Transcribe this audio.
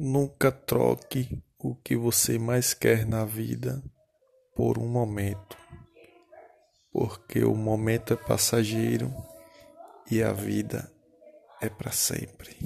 Nunca troque o que você mais quer na vida por um momento, porque o momento é passageiro e a vida é para sempre.